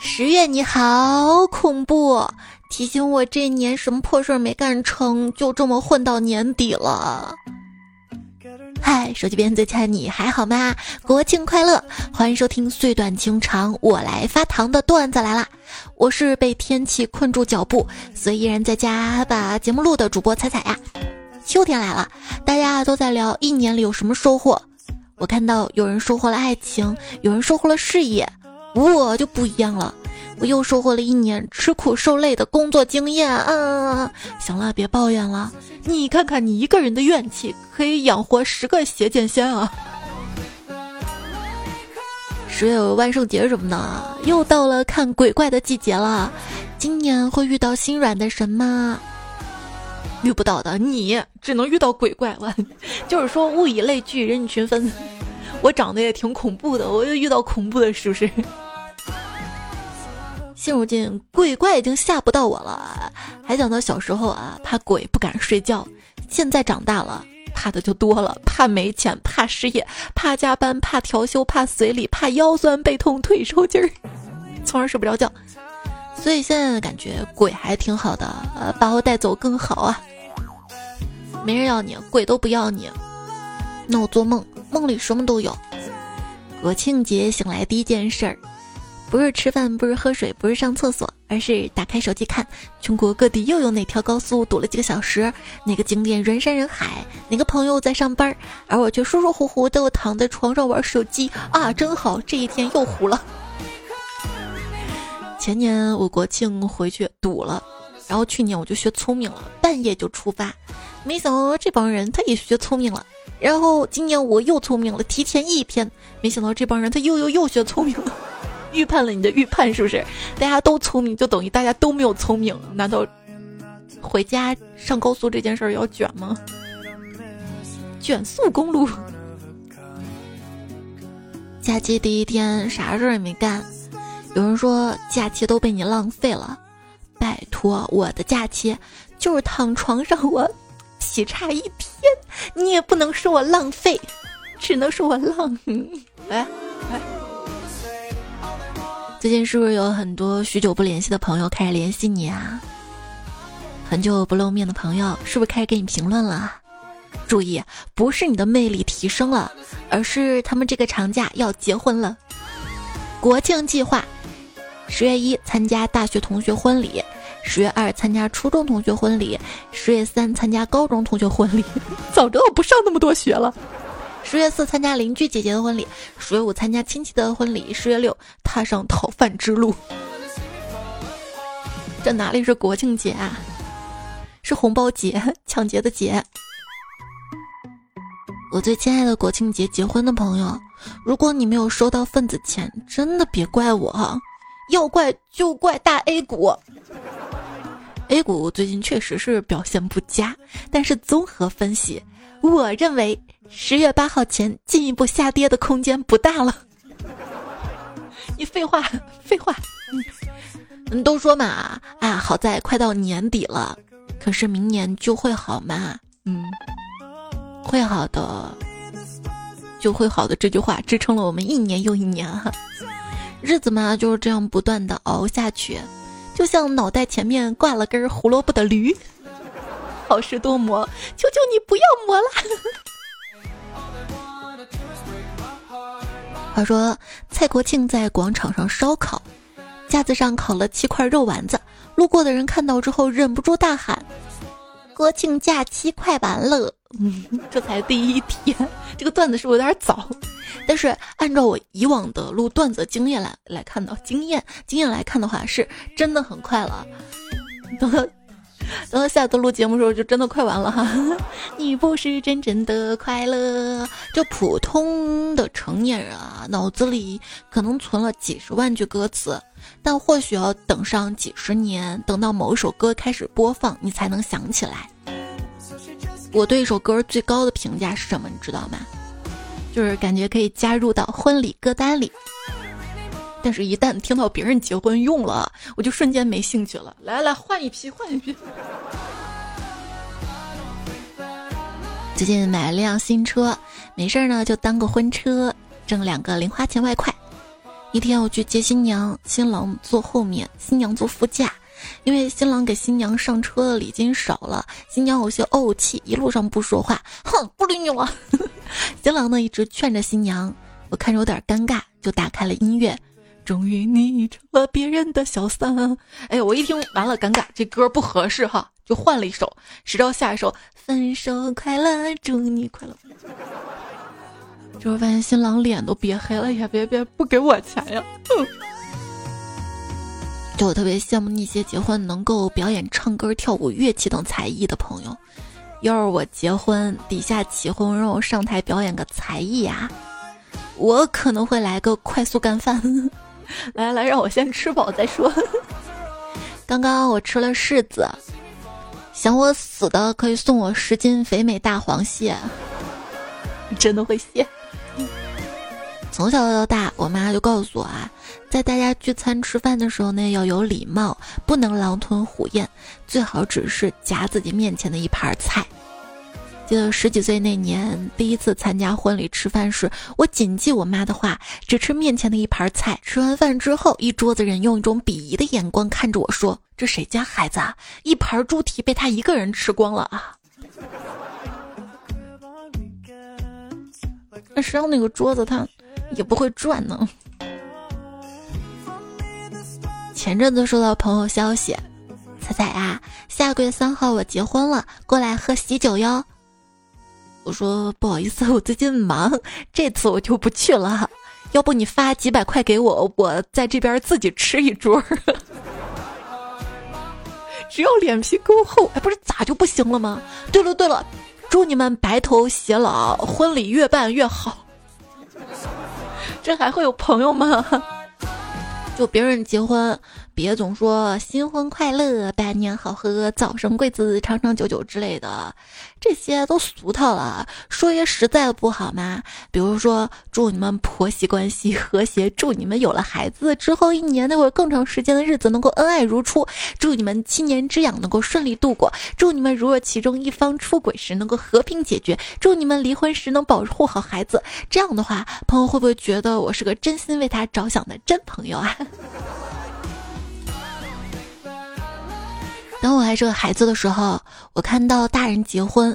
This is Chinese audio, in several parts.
十月你好恐怖，提醒我这年什么破事儿没干成，就这么混到年底了。嗨，手机边最亲爱的你还好吗？国庆快乐！欢迎收听岁短情长，我来发糖的段子来啦！我是被天气困住脚步，所以依然在家把节目录的主播彩彩呀。秋天来了，大家都在聊一年里有什么收获。我看到有人收获了爱情，有人收获了事业，我就不一样了。我又收获了一年吃苦受累的工作经验。啊，行了，别抱怨了。你看看你一个人的怨气，可以养活十个邪剑仙啊！十月有万圣节什么的，又到了看鬼怪的季节了。今年会遇到心软的神吗？遇不到的，你只能遇到鬼怪了。就是说，物以类聚，人以群分。我长得也挺恐怖的，我又遇到恐怖的，是不是？现如今，鬼怪已经吓不到我了。还想到小时候啊，怕鬼不敢睡觉。现在长大了，怕的就多了，怕没钱，怕失业，怕加班，怕调休，怕随礼，怕腰酸背痛、腿抽筋儿，从而睡不着觉。所以现在感觉鬼还挺好的，呃，把我带走更好啊。没人要你，鬼都不要你，那我做梦，梦里什么都有。国庆节醒来第一件事儿，不是吃饭，不是喝水，不是上厕所，而是打开手机看全国各地又有哪条高速堵了几个小时，哪个景点人山人海，哪个朋友在上班，而我却舒舒服服的躺在床上玩手机啊，真好，这一天又糊了。前年我国庆回去堵了，然后去年我就学聪明了，半夜就出发。没想到这帮人他也学聪明了，然后今年我又聪明了，提前一天。没想到这帮人他又又又学聪明了，预判了你的预判是不是？大家都聪明就等于大家都没有聪明？难道回家上高速这件事儿要卷吗？卷速公路，假期第一天啥事儿也没干。有人说假期都被你浪费了，拜托，我的假期就是躺床上我劈叉一天，你也不能说我浪费，只能说我浪。哎哎，最近是不是有很多许久不联系的朋友开始联系你啊？很久不露面的朋友是不是开始给你评论了？注意，不是你的魅力提升了，而是他们这个长假要结婚了。国庆计划。十月一参加大学同学婚礼，十月二参加初中同学婚礼，十月三参加高中同学婚礼。早知道不上那么多学了。十月四参加邻居姐姐的婚礼，十月五参加亲戚的婚礼，十月六踏上讨饭之路。这哪里是国庆节啊？是红包节，抢劫的劫。我最亲爱的国庆节结婚的朋友，如果你没有收到份子钱，真的别怪我。要怪就怪大 A 股，A 股最近确实是表现不佳，但是综合分析，我认为十月八号前进一步下跌的空间不大了。你废话，废话，嗯，都说嘛，啊，好在快到年底了，可是明年就会好吗？嗯，会好的，就会好的这句话支撑了我们一年又一年哈。日子嘛就是这样不断的熬下去，就像脑袋前面挂了根胡萝卜的驴，好事多磨，求求你不要磨了。话说蔡国庆在广场上烧烤，架子上烤了七块肉丸子，路过的人看到之后忍不住大喊：“国庆假期快完了！”嗯，这才第一天，这个段子是不是有点早？但是按照我以往的录段子经验来来看到经验经验来看的话，是真的很快了。等到等到下次录节目的时候，就真的快完了哈。你不是真正的快乐，就普通的成年人啊，脑子里可能存了几十万句歌词，但或许要等上几十年，等到某一首歌开始播放，你才能想起来。我对一首歌最高的评价是什么？你知道吗？就是感觉可以加入到婚礼歌单里，但是，一旦听到别人结婚用了，我就瞬间没兴趣了。来来，换一批，换一批。最近买了辆新车，没事儿呢就当个婚车，挣两个零花钱外快。一天我去接新娘，新郎坐后面，新娘坐副驾。因为新郎给新娘上车的礼金少了，新娘有些怄气，一路上不说话，哼，不理你了。新郎呢一直劝着新娘，我看着有点尴尬，就打开了音乐。终于你成了别人的小三，哎，我一听完了，尴尬，这歌不合适哈，就换了一首。谁知道下一首分手快乐，祝你快乐。就发现新郎脸都憋黑了，呀，别别不给我钱呀！就我特别羡慕那些结婚能够表演唱歌、跳舞、乐器等才艺的朋友。要是我结婚，底下起哄让我上台表演个才艺啊，我可能会来个快速干饭。来来，让我先吃饱再说。刚刚我吃了柿子，想我死的可以送我十斤肥美大黄蟹，你 真的会谢。从小到大，我妈就告诉我啊，在大家聚餐吃饭的时候呢，要有礼貌，不能狼吞虎咽，最好只是夹自己面前的一盘菜。记得十几岁那年，第一次参加婚礼吃饭时，我谨记我妈的话，只吃面前的一盘菜。吃完饭之后，一桌子人用一种鄙夷的眼光看着我说：“这谁家孩子啊？一盘猪蹄被他一个人吃光了啊！”那谁让那个桌子他也不会转呢？前阵子收到朋友消息，彩彩啊，下个月三号我结婚了，过来喝喜酒哟。我说不好意思，我最近忙，这次我就不去了。要不你发几百块给我，我在这边自己吃一桌。只要脸皮够厚，哎，不是咋就不行了吗？对了对了。祝你们白头偕老，婚礼越办越好。这还会有朋友吗？就别人结婚。别总说新婚快乐、百年好合、早生贵子、长长久久之类的，这些都俗套了。说些实在的不好吗？比如说，祝你们婆媳关系和谐，祝你们有了孩子之后一年或者更长时间的日子能够恩爱如初，祝你们七年之痒能够顺利度过，祝你们如若其中一方出轨时能够和平解决，祝你们离婚时能保护好孩子。这样的话，朋友会不会觉得我是个真心为他着想的真朋友啊？当我还是个孩子的时候，我看到大人结婚；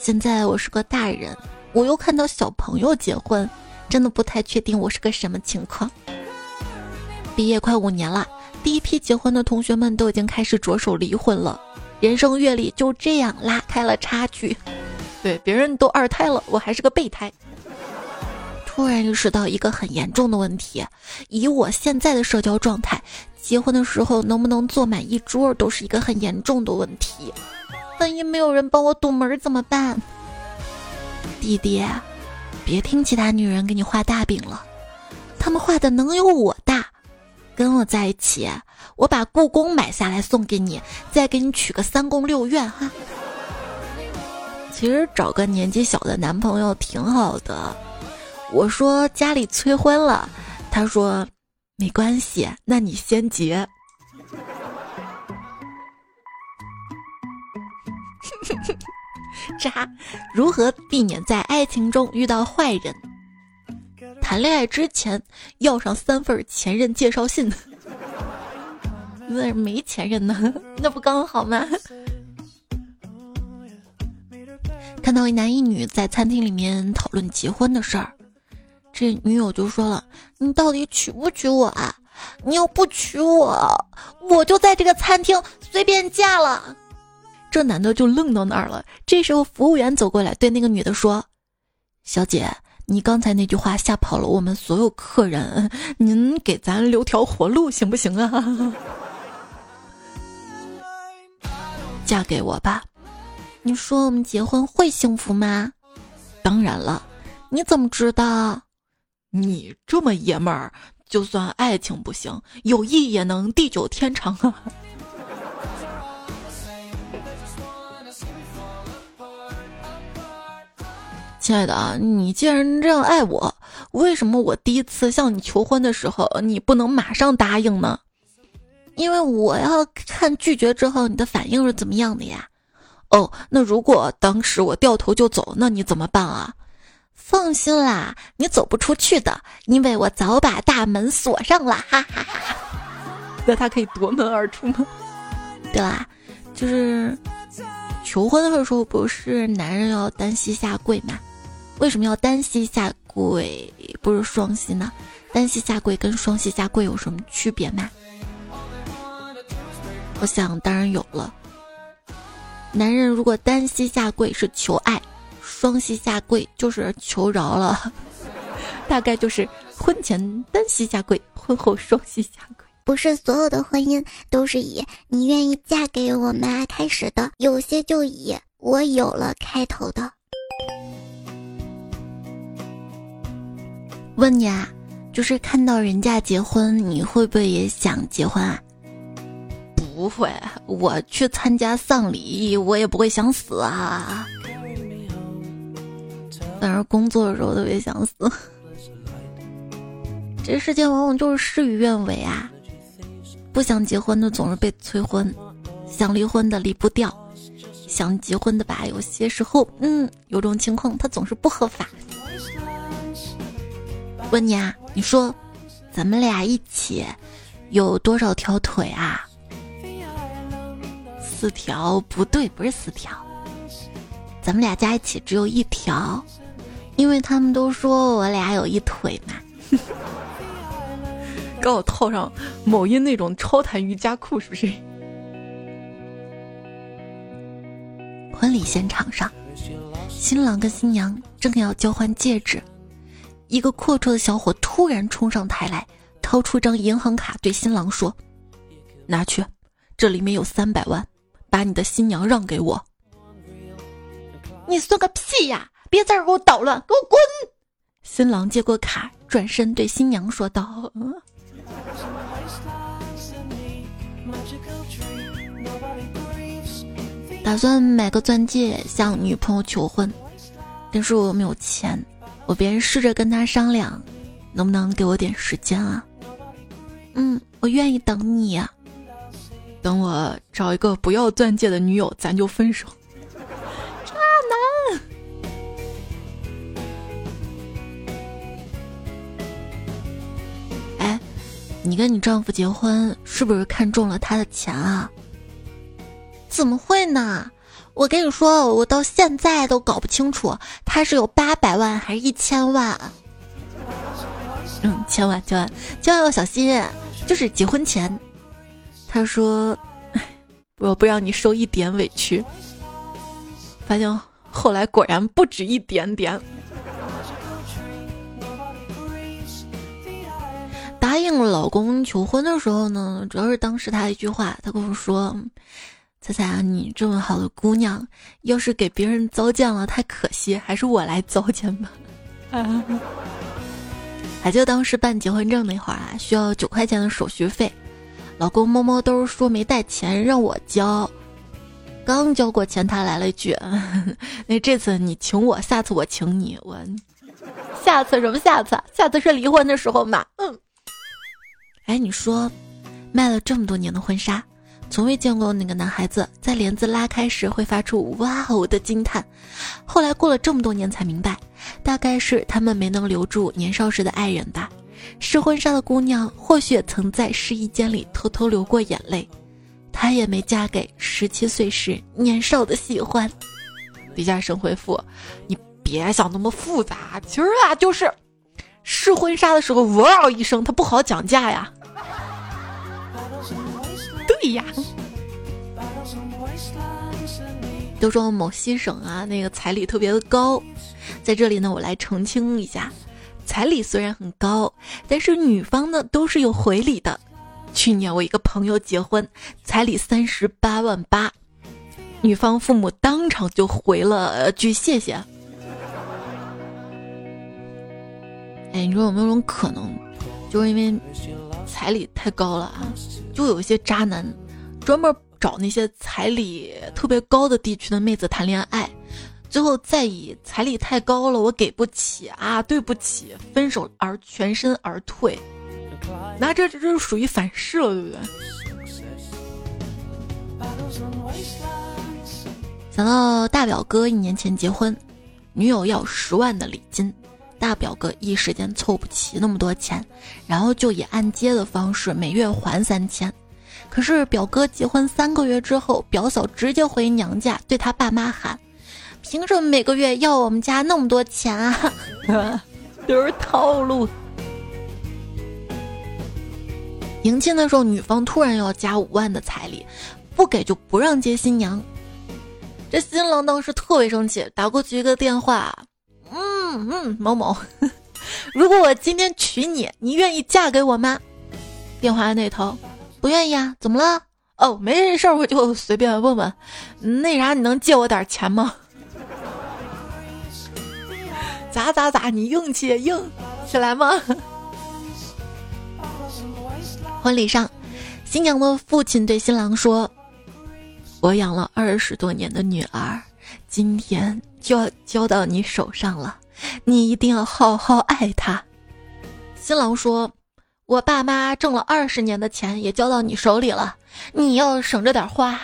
现在我是个大人，我又看到小朋友结婚，真的不太确定我是个什么情况。毕业快五年了，第一批结婚的同学们都已经开始着手离婚了，人生阅历就这样拉开了差距。对，别人都二胎了，我还是个备胎。突然意识到一个很严重的问题：以我现在的社交状态。结婚的时候能不能坐满一桌都是一个很严重的问题，万一没有人帮我堵门怎么办？弟弟，别听其他女人给你画大饼了，他们画的能有我大？跟我在一起，我把故宫买下来送给你，再给你娶个三宫六院哈。其实找个年纪小的男朋友挺好的。我说家里催婚了，他说。没关系，那你先结。渣，如何避免在爱情中遇到坏人？谈恋爱之前要上三份前任介绍信。那没前任呢，那不刚好吗？看到一男一女在餐厅里面讨论结婚的事儿。这女友就说了：“你到底娶不娶我啊？你要不娶我，我就在这个餐厅随便嫁了。”这男的就愣到那儿了。这时候，服务员走过来对那个女的说：“小姐，你刚才那句话吓跑了我们所有客人，您给咱留条活路行不行啊？嫁给我吧。你说我们结婚会幸福吗？当然了，你怎么知道？”你这么爷们儿，就算爱情不行，友谊也能地久天长啊！亲爱的啊，你既然这样爱我，为什么我第一次向你求婚的时候，你不能马上答应呢？因为我要看拒绝之后你的反应是怎么样的呀。哦，那如果当时我掉头就走，那你怎么办啊？放心啦，你走不出去的，因为我早把大门锁上了，哈哈哈。那他可以夺门而出吗？对啦，就是求婚的时候，不是男人要单膝下跪吗？为什么要单膝下跪，不是双膝呢？单膝下跪跟双膝下跪有什么区别吗？我想，当然有了。男人如果单膝下跪是求爱，双膝下跪就是求饶了。大概就是婚前单膝下跪，婚后双膝下跪。不是所有的婚姻都是以“你愿意嫁给我吗”开始的，有些就以“我有了”开头的。问你啊，就是看到人家结婚，你会不会也想结婚啊？不会，我去参加丧礼，我也不会想死啊。反正工作的时候特别想死。这世界往往就是事与愿违啊。不想结婚的总是被催婚，想离婚的离不掉，想结婚的吧，有些时候，嗯，有种情况他总是不合法。问你啊，你说，咱们俩一起有多少条腿啊？四条？不对，不是四条，咱们俩加一起只有一条，因为他们都说我俩有一腿嘛。给我套上某音那种超弹瑜伽裤，是不是？婚礼现场上，新郎跟新娘正要交换戒指，一个阔绰的小伙突然冲上台来，掏出张银行卡对新郎说：“拿去，这里面有三百万，把你的新娘让给我。”你算个屁呀！别在这给我捣乱，给我滚！新郎接过卡，转身对新娘说道。打算买个钻戒向女朋友求婚，但是我没有钱，我便试着跟他商量，能不能给我点时间啊？嗯，我愿意等你呀，等我找一个不要钻戒的女友，咱就分手。你跟你丈夫结婚是不是看中了他的钱啊？怎么会呢？我跟你说，我到现在都搞不清楚他是有八百万还是一千万。嗯，千万千万千万要小心，就是结婚前，他说 我不让你受一点委屈，发现后来果然不止一点点。答应老公求婚的时候呢，主要是当时他一句话，他跟我说。彩彩啊，你这么好的姑娘，要是给别人糟践了，太可惜，还是我来糟践吧。还记得当时办结婚证那会儿啊，需要九块钱的手续费，老公摸摸兜说没带钱让我交，刚交过钱，他来了一句：“ 那这次你请我，下次我请你。”我下次什么下次？下次是离婚的时候嘛。嗯。哎，你说，卖了这么多年的婚纱。从未见过那个男孩子在帘子拉开时会发出“哇哦”的惊叹，后来过了这么多年才明白，大概是他们没能留住年少时的爱人吧。试婚纱的姑娘或许曾在试衣间里偷偷流过眼泪，她也没嫁给十七岁时年少的喜欢。李嘉生回复：“你别想那么复杂，其实啊就是试婚纱的时候哇哦一声，他不好讲价呀。”对呀，都说某西省啊，那个彩礼特别的高，在这里呢，我来澄清一下，彩礼虽然很高，但是女方呢都是有回礼的。去年我一个朋友结婚，彩礼三十八万八，女方父母当场就回了句谢谢。哎，你说有没有种可能，就是因为？彩礼太高了啊，就有一些渣男，专门找那些彩礼特别高的地区的妹子谈恋爱，最后再以彩礼太高了，我给不起啊，对不起，分手而全身而退，那这这这属于反噬了，对不对？想到大表哥一年前结婚，女友要十万的礼金，大表哥一时间凑不齐那么多钱，然后就以按揭的方式每月还三千。可是表哥结婚三个月之后，表嫂直接回娘家对他爸妈喊：“凭什么每个月要我们家那么多钱啊？” 都是套路。迎亲的时候，女方突然要加五万的彩礼，不给就不让接新娘。这新郎当时特别生气，打过去一个电话：“嗯嗯，某某，如果我今天娶你，你愿意嫁给我吗？”电话那头。不愿意啊？怎么了？哦，没事儿，我就随便问问。那啥，你能借我点钱吗？咋咋咋？你硬气硬起来吗？婚礼上，新娘的父亲对新郎说：“我养了二十多年的女儿，今天就要交到你手上了，你一定要好好爱她。”新郎说。我爸妈挣了二十年的钱也交到你手里了，你要省着点花。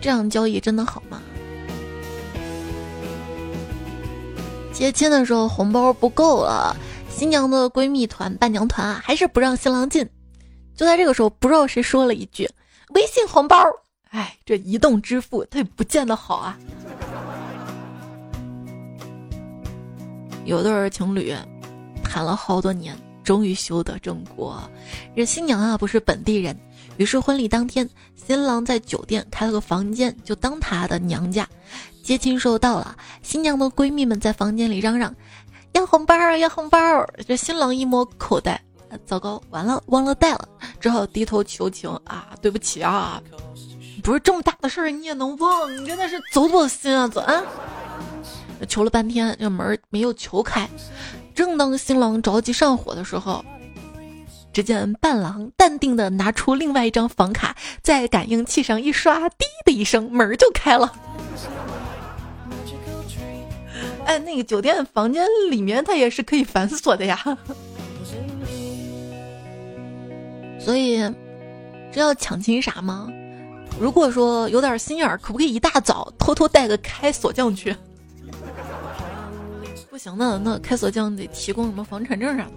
这样交易真的好吗？接亲的时候红包不够了，新娘的闺蜜团、伴娘团啊，还是不让新郎进。就在这个时候，不知道谁说了一句：“微信红包。”哎，这移动支付它也不见得好啊。有对情侣。谈了好多年，终于修得正果。这新娘啊不是本地人，于是婚礼当天，新郎在酒店开了个房间，就当他的娘家。接亲时候到了，新娘的闺蜜们在房间里嚷嚷：“要红包，要红包！”这新郎一摸口袋，糟糕，完了，忘了带了，只好低头求情啊，对不起啊，不是这么大的事儿你也能忘？你真的是走走心啊，走啊！求了半天，这门没有求开。正当新郎着急上火的时候，只见伴郎淡定的拿出另外一张房卡，在感应器上一刷，滴的一声，门就开了。哎，那个酒店房间里面它也是可以反锁的呀。所以，这要抢亲啥吗？如果说有点心眼儿，可不可以一大早偷偷带个开锁匠去？不行的，那开锁匠得提供什么房产证啥的。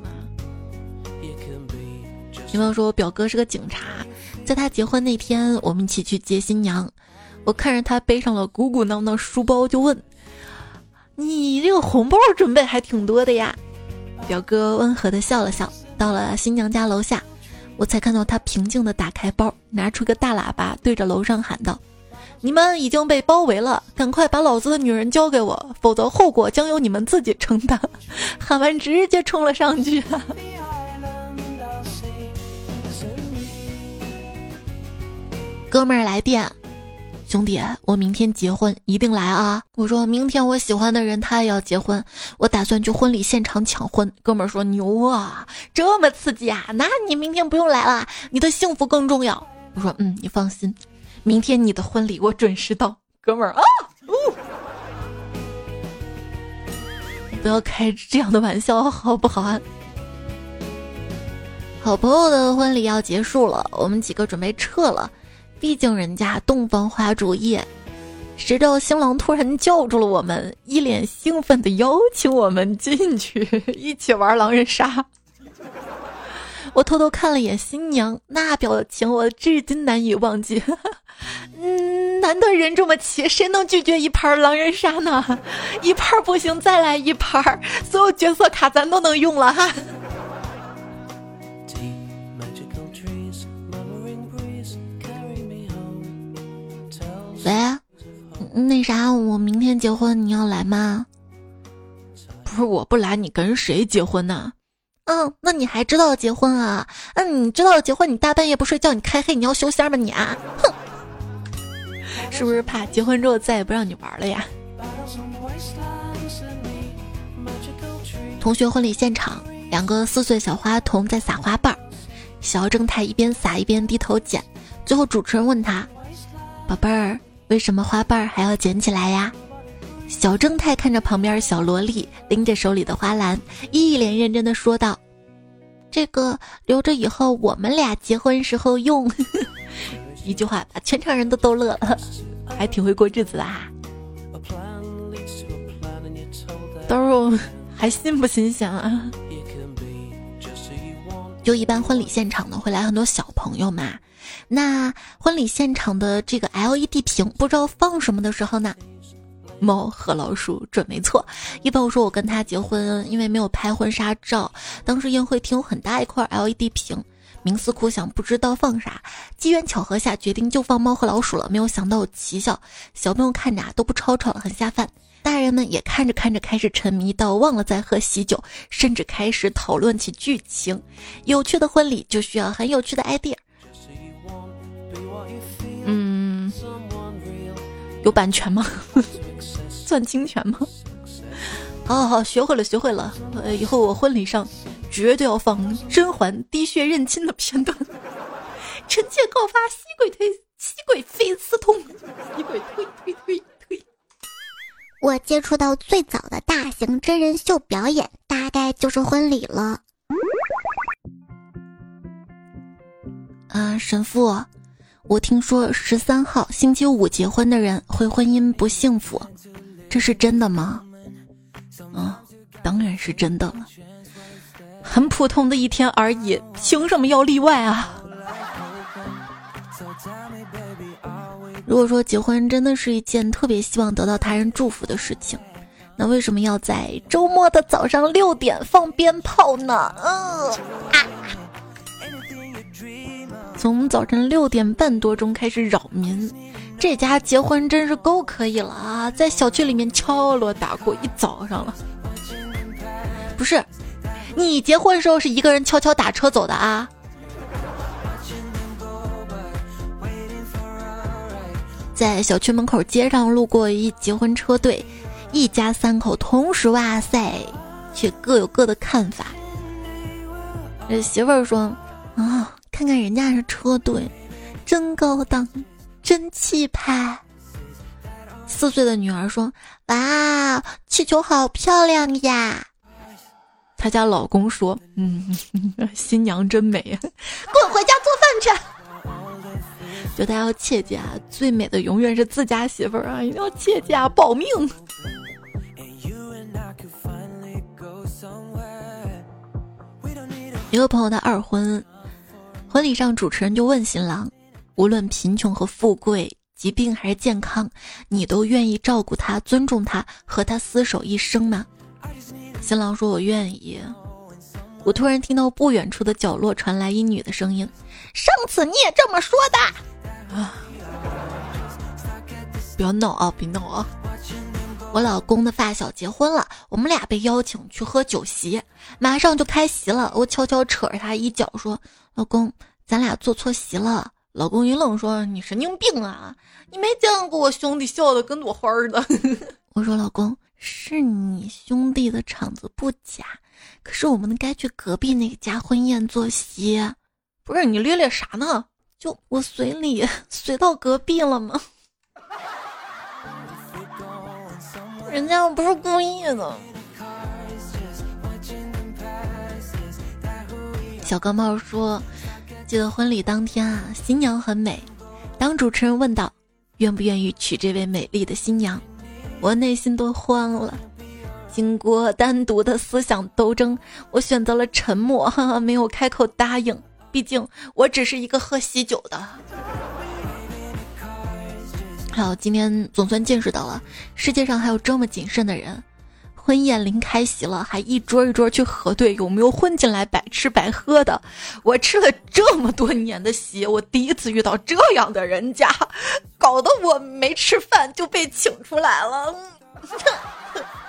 女朋友说，表哥是个警察，在他结婚那天，我们一起去接新娘。我看着他背上了鼓鼓囊囊书包，就问：“你这个红包准备还挺多的呀？”表哥温和的笑了笑。到了新娘家楼下，我才看到他平静的打开包，拿出个大喇叭，对着楼上喊道。你们已经被包围了，赶快把老子的女人交给我，否则后果将由你们自己承担。喊完，直接冲了上去。哥们儿来电，兄弟，我明天结婚，一定来啊！我说明天我喜欢的人他也要结婚，我打算去婚礼现场抢婚。哥们儿说牛啊，这么刺激啊！那你明天不用来了，你的幸福更重要。我说嗯，你放心。明天你的婚礼我准时到，哥们儿啊！不要开这样的玩笑，好不好啊？好朋友的婚礼要结束了，我们几个准备撤了，毕竟人家洞房花烛夜。谁知道新郎突然叫住了我们，一脸兴奋的邀请我们进去一起玩狼人杀。我偷偷看了眼新娘那表情，我至今难以忘记。嗯，难得人这么齐，谁能拒绝一盘狼人杀呢？一盘不行，再来一盘，所有角色卡咱都能用了哈。喂，那啥，我明天结婚，你要来吗？不是我不来，你跟谁结婚呢？嗯，那你还知道结婚啊？嗯，你知道结婚，你大半夜不睡觉，你开黑，你要修仙吗你啊？哼，是不是怕结婚之后再也不让你玩了呀？同学婚礼现场，两个四岁小花童在撒花瓣儿，小正太一边撒一边低头捡，最后主持人问他：“宝贝儿，为什么花瓣还要捡起来呀？”小正太看着旁边小萝莉拎着手里的花篮，一脸认真的说道：“这个留着以后我们俩结婚时候用。”一句话把全场人都逗乐了，还挺会过日子的哈。到时候还新不新鲜啊？就一般婚礼现场呢，会来很多小朋友嘛。那婚礼现场的这个 LED 屏不知道放什么的时候呢？猫和老鼠准没错。一般我说，我跟他结婚，因为没有拍婚纱照，当时宴会厅有很大一块 LED 屏，冥思苦想不知道放啥，机缘巧合下决定就放猫和老鼠了。没有想到有奇效，小朋友看着啊都不吵吵了，很下饭。大人们也看着看着开始沉迷到忘了在喝喜酒，甚至开始讨论起剧情。有趣的婚礼就需要很有趣的 idea。嗯，有版权吗？算侵权吗？好好好，学会了，学会了。呃，以后我婚礼上绝对要放甄嬛滴血认亲的片段。臣妾告发熹贵妃，熹贵妃私通，熹贵推推推。我接触到最早的大型真人秀表演，大概就是婚礼了。啊，神父，我听说十三号星期五结婚的人会婚姻不幸福，这是真的吗？嗯，当然是真的了。很普通的一天而已，凭什么要例外啊？如果说结婚真的是一件特别希望得到他人祝福的事情，那为什么要在周末的早上六点放鞭炮呢？嗯啊，从早晨六点半多钟开始扰民，这家结婚真是够可以了啊！在小区里面敲锣打鼓一早上了。不是，你结婚时候是一个人悄悄打车走的啊？在小区门口街上路过一结婚车队，一家三口同时哇塞，却各有各的看法。这媳妇儿说：“啊，看看人家是车队，真高档，真气派。”四岁的女儿说：“哇，气球好漂亮呀！”她家老公说：“嗯，新娘真美，滚回家做饭去。”就大家要切记啊，最美的永远是自家媳妇儿啊！一定要切记啊，保命。一个朋友的二婚，婚礼上主持人就问新郎：无论贫穷和富贵，疾病还是健康，你都愿意照顾他、尊重他、和他厮守一生吗？新郎说：“我愿意。”我突然听到不远处的角落传来一女的声音：“上次你也这么说的。”啊！不要闹啊！别闹啊！我老公的发小结婚了，我们俩被邀请去喝酒席，马上就开席了。我悄悄扯着他衣角说：“老公，咱俩坐错席了。”老公一愣说：“你神经病啊！你没见过我兄弟笑的跟朵花的。”我说：“老公，是你兄弟的场子不假，可是我们该去隔壁那个家婚宴坐席。不是你咧咧啥呢？”就我随礼 随到隔壁了吗？人家又不是故意的。小钢炮说：“记得婚礼当天啊，新娘很美。当主持人问道愿不愿意娶这位美丽的新娘，我内心都慌了。经过单独的思想斗争，我选择了沉默，哈哈，没有开口答应。”毕竟我只是一个喝喜酒的。好，今天总算见识到了世界上还有这么谨慎的人。婚宴临开席了，还一桌一桌去核对有没有混进来白吃白喝的。我吃了这么多年的席，我第一次遇到这样的人家，搞得我没吃饭就被请出来了。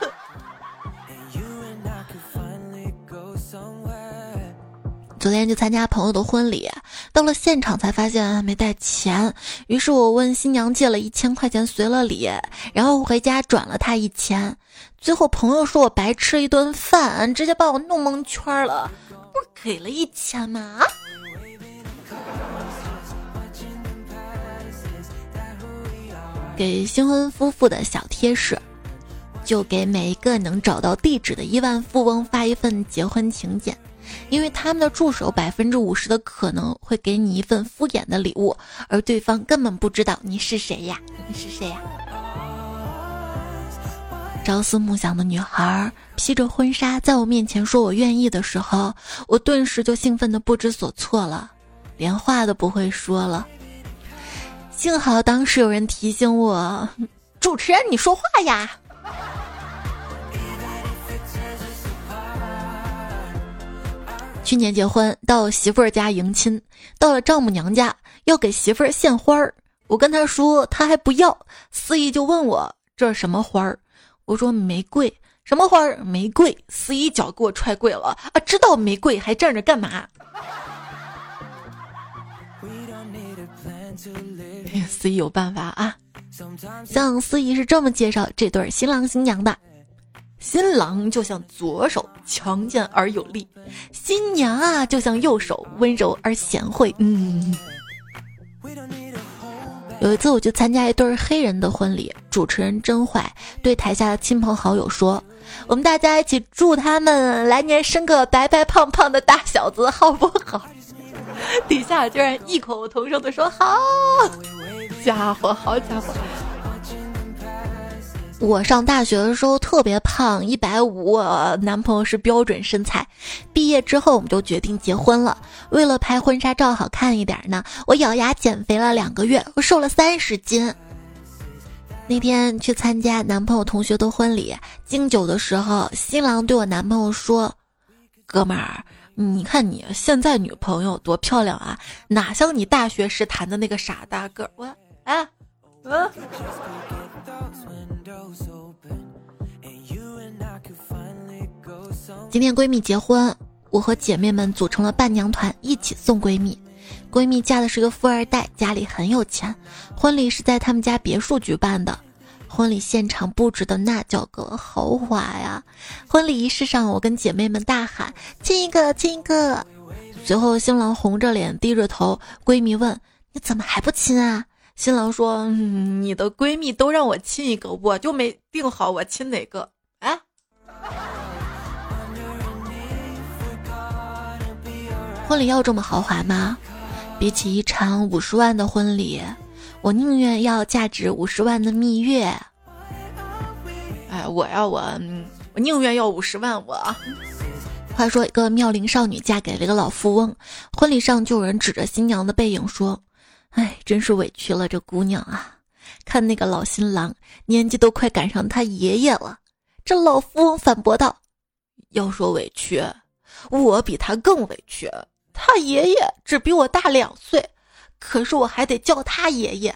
昨天去参加朋友的婚礼，到了现场才发现没带钱，于是我问新娘借了一千块钱随了礼，然后回家转了他一千，最后朋友说我白吃一顿饭，直接把我弄蒙圈了，不给了一千吗？给新婚夫妇的小贴士，就给每一个能找到地址的亿万富翁发一份结婚请柬。因为他们的助手百分之五十的可能会给你一份敷衍的礼物，而对方根本不知道你是谁呀？你是谁呀？朝思暮想的女孩披着婚纱在我面前说我愿意的时候，我顿时就兴奋的不知所措了，连话都不会说了。幸好当时有人提醒我：“主持人，你说话呀。”去年结婚到媳妇儿家迎亲，到了丈母娘家要给媳妇儿献花儿，我跟他说他还不要，司仪就问我这是什么花儿，我说玫瑰，什么花儿？玫瑰，司仪脚给我踹跪了啊！知道玫瑰还站着干嘛？司仪有办法啊，像司仪是这么介绍这对新郎新娘的。新郎就像左手强健而有力，新娘啊就像右手温柔而贤惠。嗯，有一次我去参加一对黑人的婚礼，主持人真坏，对台下的亲朋好友说：“我们大家一起祝他们来年生个白白胖胖的大小子，好不好？” 底下居然异口同声的说：“好，家伙，好家伙。”我上大学的时候特别胖，一百五，男朋友是标准身材。毕业之后我们就决定结婚了。为了拍婚纱照好看一点呢，我咬牙减肥了两个月，我瘦了三十斤。那天去参加男朋友同学的婚礼，敬酒的时候，新郎对我男朋友说：“哥们儿，你看你现在女朋友多漂亮啊，哪像你大学时谈的那个傻大个儿。”我，哎，嗯。今天闺蜜结婚，我和姐妹们组成了伴娘团，一起送闺蜜。闺蜜嫁的是个富二代，家里很有钱。婚礼是在他们家别墅举办的，婚礼现场布置的那叫个豪华呀！婚礼仪式上，我跟姐妹们大喊：“亲一个，亲一个！”随后新郎红着脸低着头，闺蜜问：“你怎么还不亲啊？”新郎说：“你的闺蜜都让我亲一个，我就没定好我亲哪个。”婚礼要这么豪华吗？比起一场五十万的婚礼，我宁愿要价值五十万的蜜月。哎，我要我，我宁愿要五十万。我话说，一个妙龄少女嫁给了一个老富翁，婚礼上就有人指着新娘的背影说：“哎，真是委屈了这姑娘啊！看那个老新郎，年纪都快赶上他爷爷了。”这老富翁反驳道：“要说委屈，我比他更委屈。”他爷爷只比我大两岁，可是我还得叫他爷爷。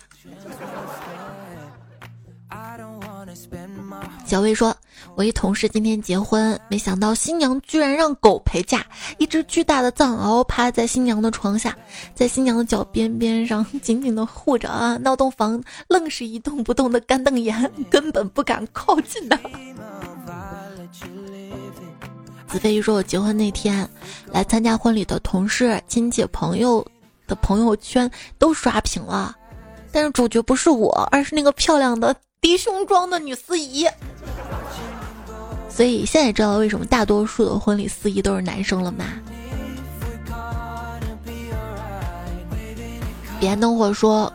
小薇说：“我一同事今天结婚，没想到新娘居然让狗陪嫁。一只巨大的藏獒趴在新娘的床下，在新娘的脚边边上紧紧的护着啊！闹洞房愣是一动不动的干瞪眼，根本不敢靠近的。”子飞鱼说：“我结婚那天，来参加婚礼的同事、亲戚、朋友的朋友圈都刷屏了，但是主角不是我，而是那个漂亮的低胸装的女司仪。所以现在知道为什么大多数的婚礼司仪都是男生了吗？”彼岸灯火说。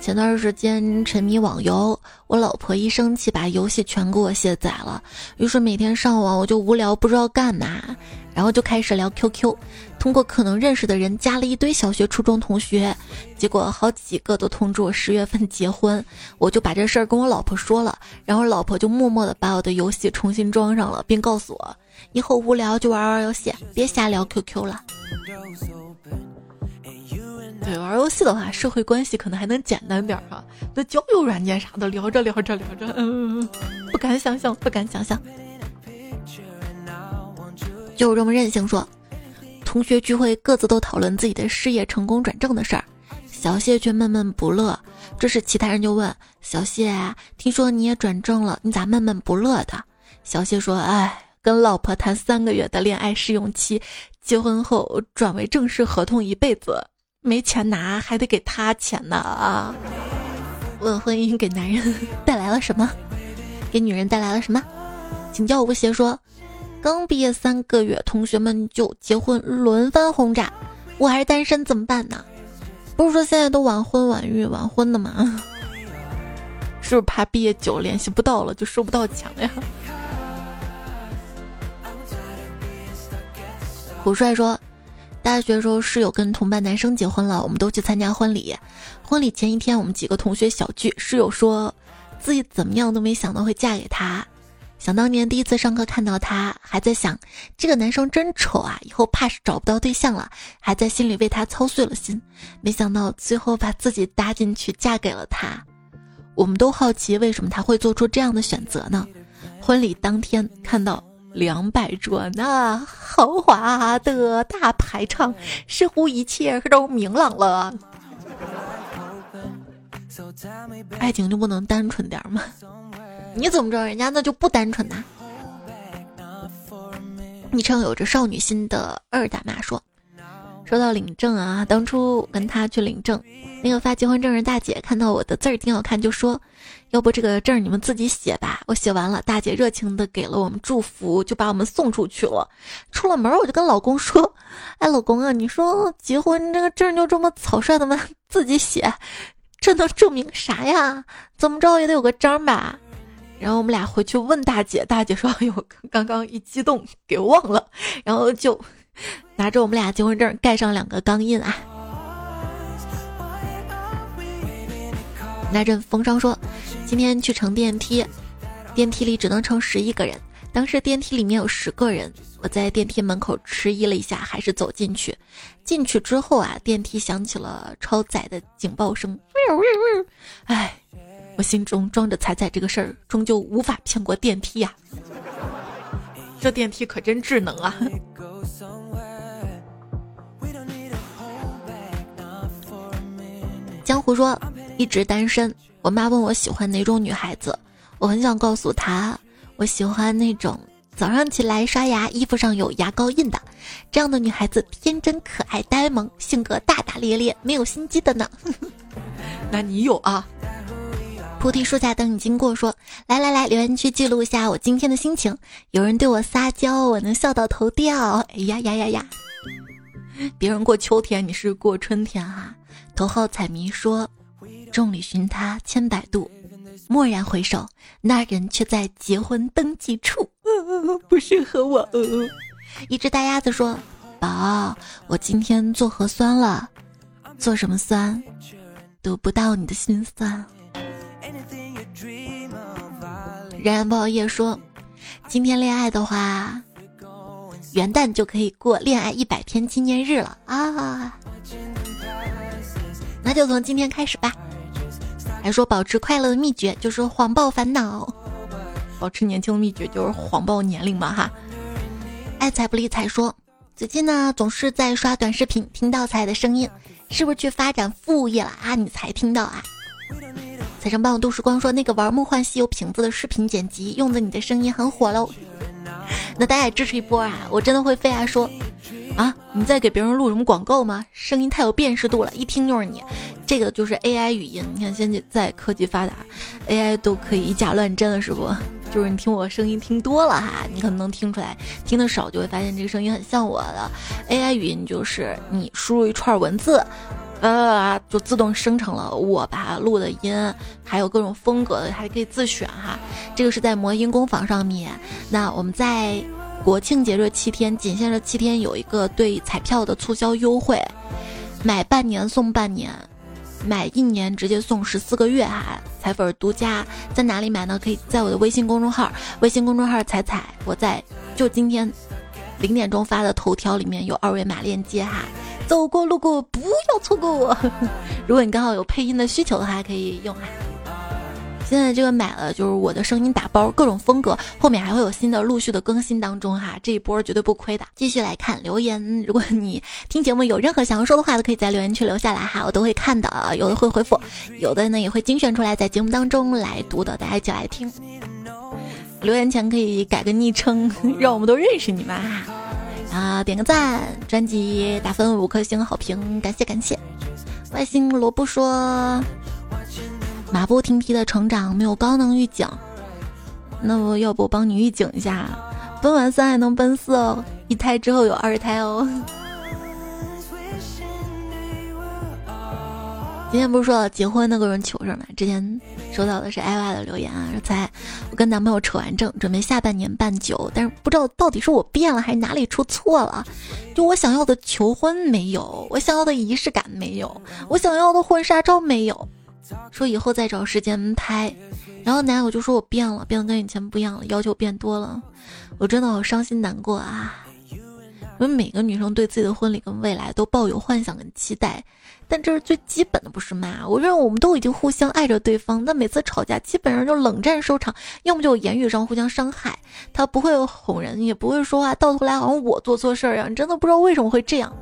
前段时间沉迷网游，我老婆一生气把游戏全给我卸载了。于是每天上网我就无聊不知道干嘛，然后就开始聊 QQ，通过可能认识的人加了一堆小学、初中同学，结果好几个都通知我十月份结婚，我就把这事儿跟我老婆说了，然后老婆就默默的把我的游戏重新装上了，并告诉我以后无聊就玩玩游戏，别瞎聊 QQ 了。对，玩游戏的话，社会关系可能还能简单点儿哈。那交友软件啥的，聊着聊着聊着，嗯，不敢想象，不敢想象。就这么任性说，同学聚会各自都讨论自己的事业成功转正的事儿，小谢却闷闷不乐。这时其他人就问小谢：“听说你也转正了，你咋闷闷不乐的？”小谢说：“哎，跟老婆谈三个月的恋爱试用期，结婚后转为正式合同一辈子。”没钱拿，还得给他钱呢啊！问婚姻给男人带来了什么？给女人带来了什么？请教吴邪说，刚毕业三个月，同学们就结婚，轮番轰炸，我还是单身怎么办呢？不是说现在都晚婚晚育晚婚的吗？是不是怕毕业久联系不到了就收不到奖呀？虎帅说，大学时候室友跟同班男生结婚了，我们都去参加婚礼。婚礼前一天，我们几个同学小聚，室友说自己怎么样都没想到会嫁给他。想当年第一次上课看到他，还在想这个男生真丑啊，以后怕是找不到对象了，还在心里为他操碎了心。没想到最后把自己搭进去，嫁给了他。我们都好奇为什么他会做出这样的选择呢？婚礼当天看到两百桌那豪华的大排场，似乎一切都明朗了。爱情就不能单纯点吗？你怎么知道人家那就不单纯呢？昵称有着少女心的二大妈说：“说到领证啊，当初我跟他去领证，那个发结婚证的大姐看到我的字儿挺好看，就说：要不这个证你们自己写吧。我写完了，大姐热情的给了我们祝福，就把我们送出去了。出了门，我就跟老公说：哎，老公啊，你说结婚这个证就这么草率的吗？自己写，这能证明啥呀？怎么着也得有个章吧？”然后我们俩回去问大姐，大姐说：“哎呦，刚刚一激动给忘了。”然后就 拿着我们俩结婚证盖上两个钢印啊。那阵风霜说：“今天去乘电梯，电梯里只能乘十一个人。当时电梯里面有十个人，我在电梯门口迟疑了一下，还是走进去。进去之后啊，电梯响起了超载的警报声。哎。”我心中装着彩彩这个事儿，终究无法骗过电梯呀。这电梯可真智能啊！江湖说一直单身，我妈问我喜欢哪种女孩子，我很想告诉她，我喜欢那种早上起来刷牙，衣服上有牙膏印的，这样的女孩子天真可爱、呆萌，性格大大咧咧，没有心机的呢。那你有啊？菩提树下等你经过，说来来来，留言区记录一下我今天的心情。有人对我撒娇，我能笑到头掉。哎呀呀呀呀！别人过秋天，你是过春天哈。头号彩迷说：众里寻他千百度，蓦然回首，那人却在结婚登记处，不适合我。一只大鸭子说：宝，我今天做核酸了，做什么酸？得不到你的心酸。然然抱夜说：“今天恋爱的话，元旦就可以过恋爱一百天纪念日了啊！那就从今天开始吧。”还说保持快乐的秘诀就是谎报烦恼，保持年轻的秘诀就是谎报年龄嘛哈。爱财不理财说：“最近呢总是在刷短视频，听到财的声音，是不是去发展副业了啊？你才听到啊？”财神帮我度时光说：“那个玩《梦幻西游》瓶子的视频剪辑用的你的声音很火喽，那大家也支持一波啊！我真的会飞啊说，啊，你在给别人录什么广告吗？声音太有辨识度了，一听就是你。这个就是 AI 语音，你看现在科技发达，AI 都可以以假乱真了，是不？就是你听我声音听多了哈，你可能能听出来；听的少就会发现这个声音很像我的。AI 语音就是你输入一串文字。”呃，就自动生成了我把录的音，还有各种风格的，还可以自选哈。这个是在魔音工坊上面。那我们在国庆节这七天，仅限这七天有一个对彩票的促销优惠，买半年送半年，买一年直接送十四个月哈。彩粉独家，在哪里买呢？可以在我的微信公众号，微信公众号彩彩，我在就今天零点钟发的头条里面有二维码链接哈。走过路过不要错过我，如果你刚好有配音的需求的话，可以用啊。现在这个买了就是我的声音打包，各种风格，后面还会有新的陆续的更新当中哈，这一波绝对不亏的。继续来看留言，如果你听节目有任何想要说的话，都可以在留言区留下来哈，我都会看的，有的会回复，有的呢也会精选出来在节目当中来读的，大家一起来听。留言前可以改个昵称，让我们都认识你们哈。啊，点个赞，专辑打分五颗星好评，感谢感谢。外星萝卜说，马不停蹄的成长没有高能预警，那我要不帮你预警一下，奔完三还能奔四哦，一胎之后有二胎哦。今天不是说结婚那个人糗事吗？之前收到的是艾娃的留言啊，说在我跟男朋友扯完证，准备下半年办酒，但是不知道到底是我变了还是哪里出错了。就我想要的求婚没有，我想要的仪式感没有，我想要的婚纱照没有。说以后再找时间拍，然后男友就说我变了，变得跟以前不一样了，要求变多了。我真的好伤心难过啊！因为每个女生对自己的婚礼跟未来都抱有幻想跟期待。但这是最基本的，不是吗？我认为我们都已经互相爱着对方，但每次吵架基本上就冷战收场，要么就言语上互相伤害。他不会哄人，也不会说话，到头来好像我做错事儿一样。真的不知道为什么会这样。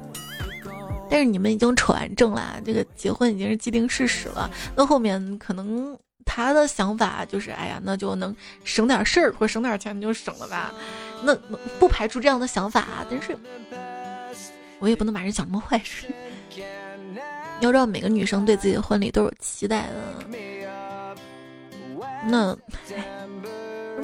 但是你们已经扯完证了，这个结婚已经是既定事实了。那后面可能他的想法就是，哎呀，那就能省点事儿或省点钱，就省了吧。那不排除这样的想法啊，但是我也不能把人想那么坏。要知道，每个女生对自己的婚礼都有期待的，那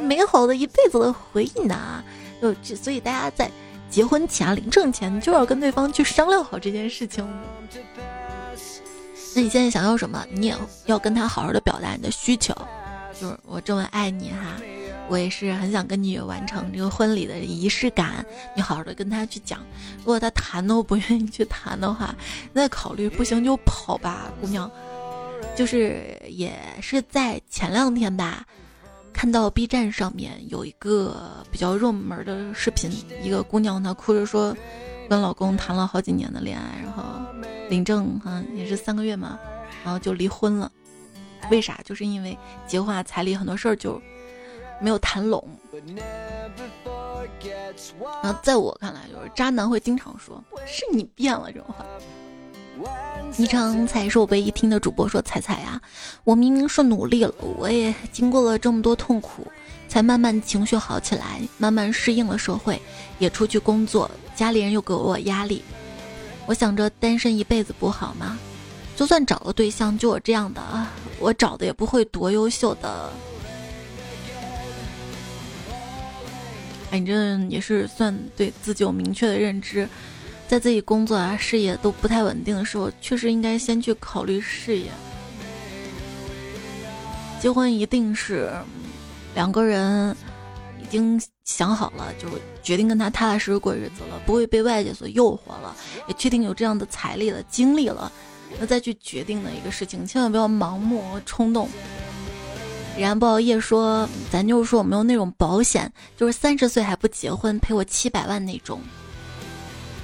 美好的一辈子的回忆呢？就所以大家在结婚前啊，领证前就要跟对方去商量好这件事情。那你现在想要什么？你也要跟他好好的表达你的需求，就是我这么爱你哈。我也是很想跟你完成这个婚礼的仪式感，你好好的跟他去讲。如果他谈都不愿意去谈的话，那考虑不行就跑吧，姑娘。就是也是在前两天吧，看到 B 站上面有一个比较热门的视频，一个姑娘她哭着说，跟老公谈了好几年的恋爱，然后领证哈也是三个月嘛，然后就离婚了。为啥？就是因为结婚彩礼很多事儿就。没有谈拢，然后在我看来，就是渣男会经常说“是你变了”这种话。昵称才是我唯一听的主播说：“彩彩呀，我明明是努力了，我也经过了这么多痛苦，才慢慢情绪好起来，慢慢适应了社会，也出去工作，家里人又给我压力。我想着单身一辈子不好吗？就算找个对象，就我这样的，我找的也不会多优秀的。”反正也是算对自己有明确的认知，在自己工作啊、事业都不太稳定的时候，确实应该先去考虑事业。结婚一定是两个人已经想好了，就决定跟他踏踏实实过日子了，不会被外界所诱惑了，也确定有这样的财力了、精力了，那再去决定的一个事情，千万不要盲目冲动。然不熬夜说，咱就是说我没有那种保险，就是三十岁还不结婚赔我七百万那种，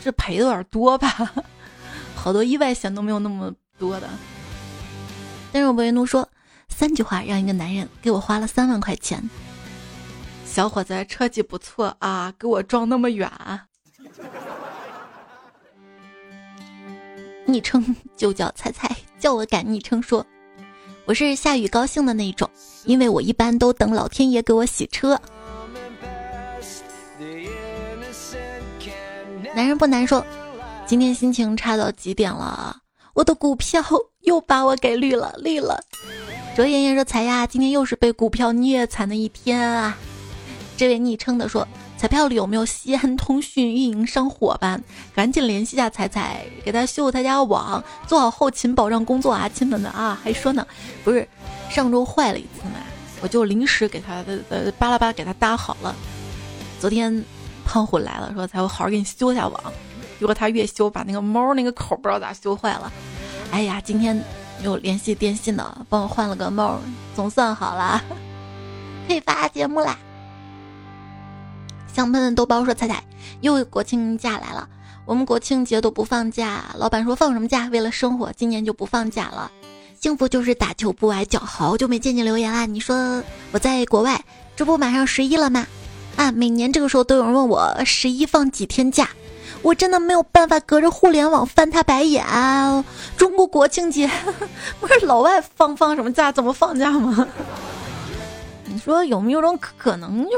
这赔的有点多吧？好多意外险都没有那么多的。但是我为奴说三句话让一个男人给我花了三万块钱。小伙子车技不错啊，给我撞那么远。昵称就叫菜菜，叫我改昵称说。我是下雨高兴的那种，因为我一般都等老天爷给我洗车。男人不难受，今天心情差到极点了，我的股票 又把我给绿了，绿了。卓妍妍说：“才呀，今天又是被股票虐惨的一天啊。”这位昵称的说。彩票里有没有西安通讯运营商伙伴？赶紧联系下彩彩，给他修他家网，做好后勤保障工作啊，亲们们啊！还说呢，不是上周坏了一次嘛，我就临时给他的呃巴拉巴给他搭好了。昨天胖虎来了，说才会好好给你修一下网，结果他越修把那个猫那个口不知道咋修坏了。哎呀，今天又联系电信的，帮我换了个猫，总算好了，可以发节目啦。香喷的豆包说：“彩彩，又国庆假来了，我们国庆节都不放假。老板说放什么假？为了生活，今年就不放假了。幸福就是打球不崴脚。好久没见你留言啦，你说我在国外，这不马上十一了吗？啊，每年这个时候都有人问我十一放几天假，我真的没有办法隔着互联网翻他白眼。中国国庆节 不是老外放放什么假？怎么放假吗？”你说有没有种可能？就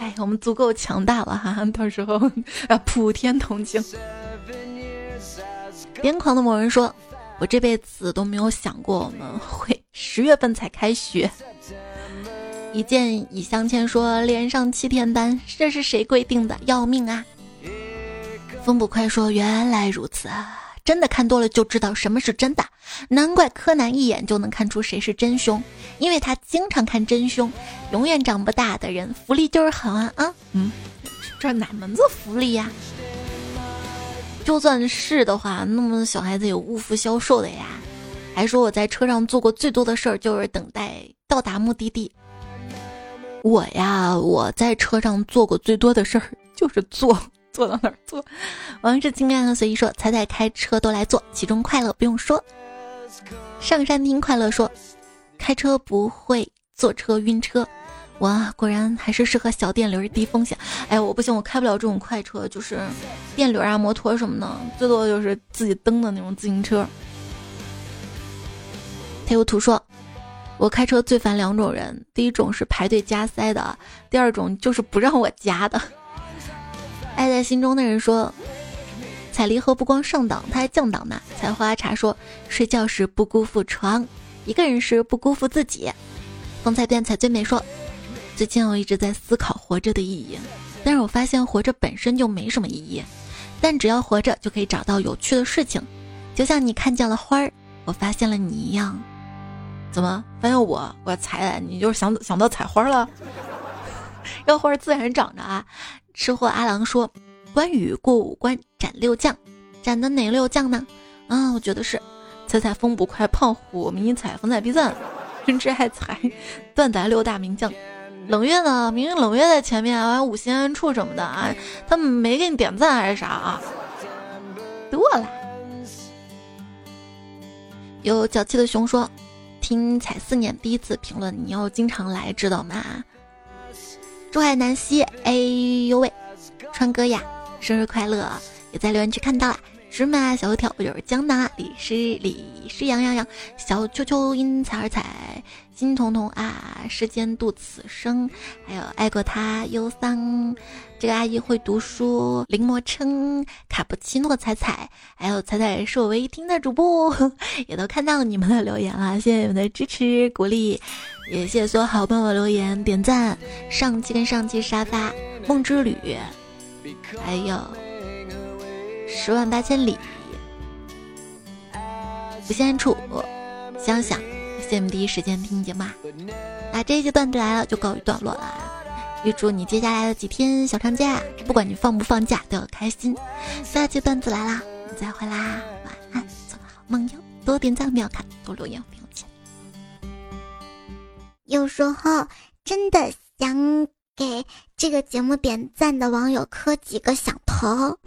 哎，我们足够强大了哈，到时候 啊，普天同庆。癫狂的某人说：“我这辈子都没有想过我们会十月份才开学。”一见已相牵说：“连上七天班，这是谁规定的？要命啊！”风不快说：“原来如此，啊真的看多了就知道什么是真的，难怪柯南一眼就能看出谁是真凶，因为他经常看真凶。永远长不大的人，福利就是好啊啊！嗯，这哪门子福利呀？就算是的话，那么小孩子有误服销售的呀。还说我在车上做过最多的事儿就是等待到达目的地。我呀，我在车上做过最多的事儿就是坐。坐到哪儿坐？王志经验和随意说，彩彩开车都来坐，其中快乐不用说。上山听快乐说，开车不会坐车晕车。哇，果然还是适合小电驴，低风险。哎，我不行，我开不了这种快车，就是电驴啊、摩托什么的，最多就是自己蹬的那种自行车。他有图说，我开车最烦两种人，第一种是排队加塞的，第二种就是不让我加的。爱在心中的人说：“彩离合不光上档，它还降档呢。”采花茶说：“睡觉时不辜负床，一个人时不辜负自己。”风采变彩最美说：“最近我一直在思考活着的意义，但是我发现活着本身就没什么意义，但只要活着就可以找到有趣的事情，就像你看见了花儿，我发现了你一样。怎么发现我？我采你就是想想到采花了？要花自然长着啊。”吃货阿郎说：“关羽过五关斩六将，斩的哪六将呢？啊，我觉得是彩彩风不快，胖虎迷彩风采必赞，君之爱财，段仔六大名将。冷月呢？明明冷月在前面啊，五星安处什么的啊，他们没给你点赞还是啥啊？多了。有脚气的熊说：听彩四年第一次评论，你要经常来，知道吗？”珠海南溪，哎呦喂，川哥呀，生日快乐！也在留言区看到了，芝麻小油条，我就是江南，李诗李诗杨洋洋，小秋秋因彩而彩，金彤彤啊，世间度此生，还有爱过他忧桑，这个阿姨会读书，临摹称，卡布奇诺彩彩，还有彩彩是我唯一听的主播，也都看到你们的留言了，谢谢你们的支持鼓励。也谢谢所有好朋友留言点赞，上期跟上期沙发梦之旅，还有十万八千里，不限处，想想，谢谢第一时间听节目。那这一期段子来了，就告一段落了。预祝你接下来的几天小长假，不管你放不放假都要开心。下期段子来啦，你再会啦，晚安，做个好梦哟。多点赞，不要看，多留言。不要钱有时候真的想给这个节目点赞的网友磕几个响头。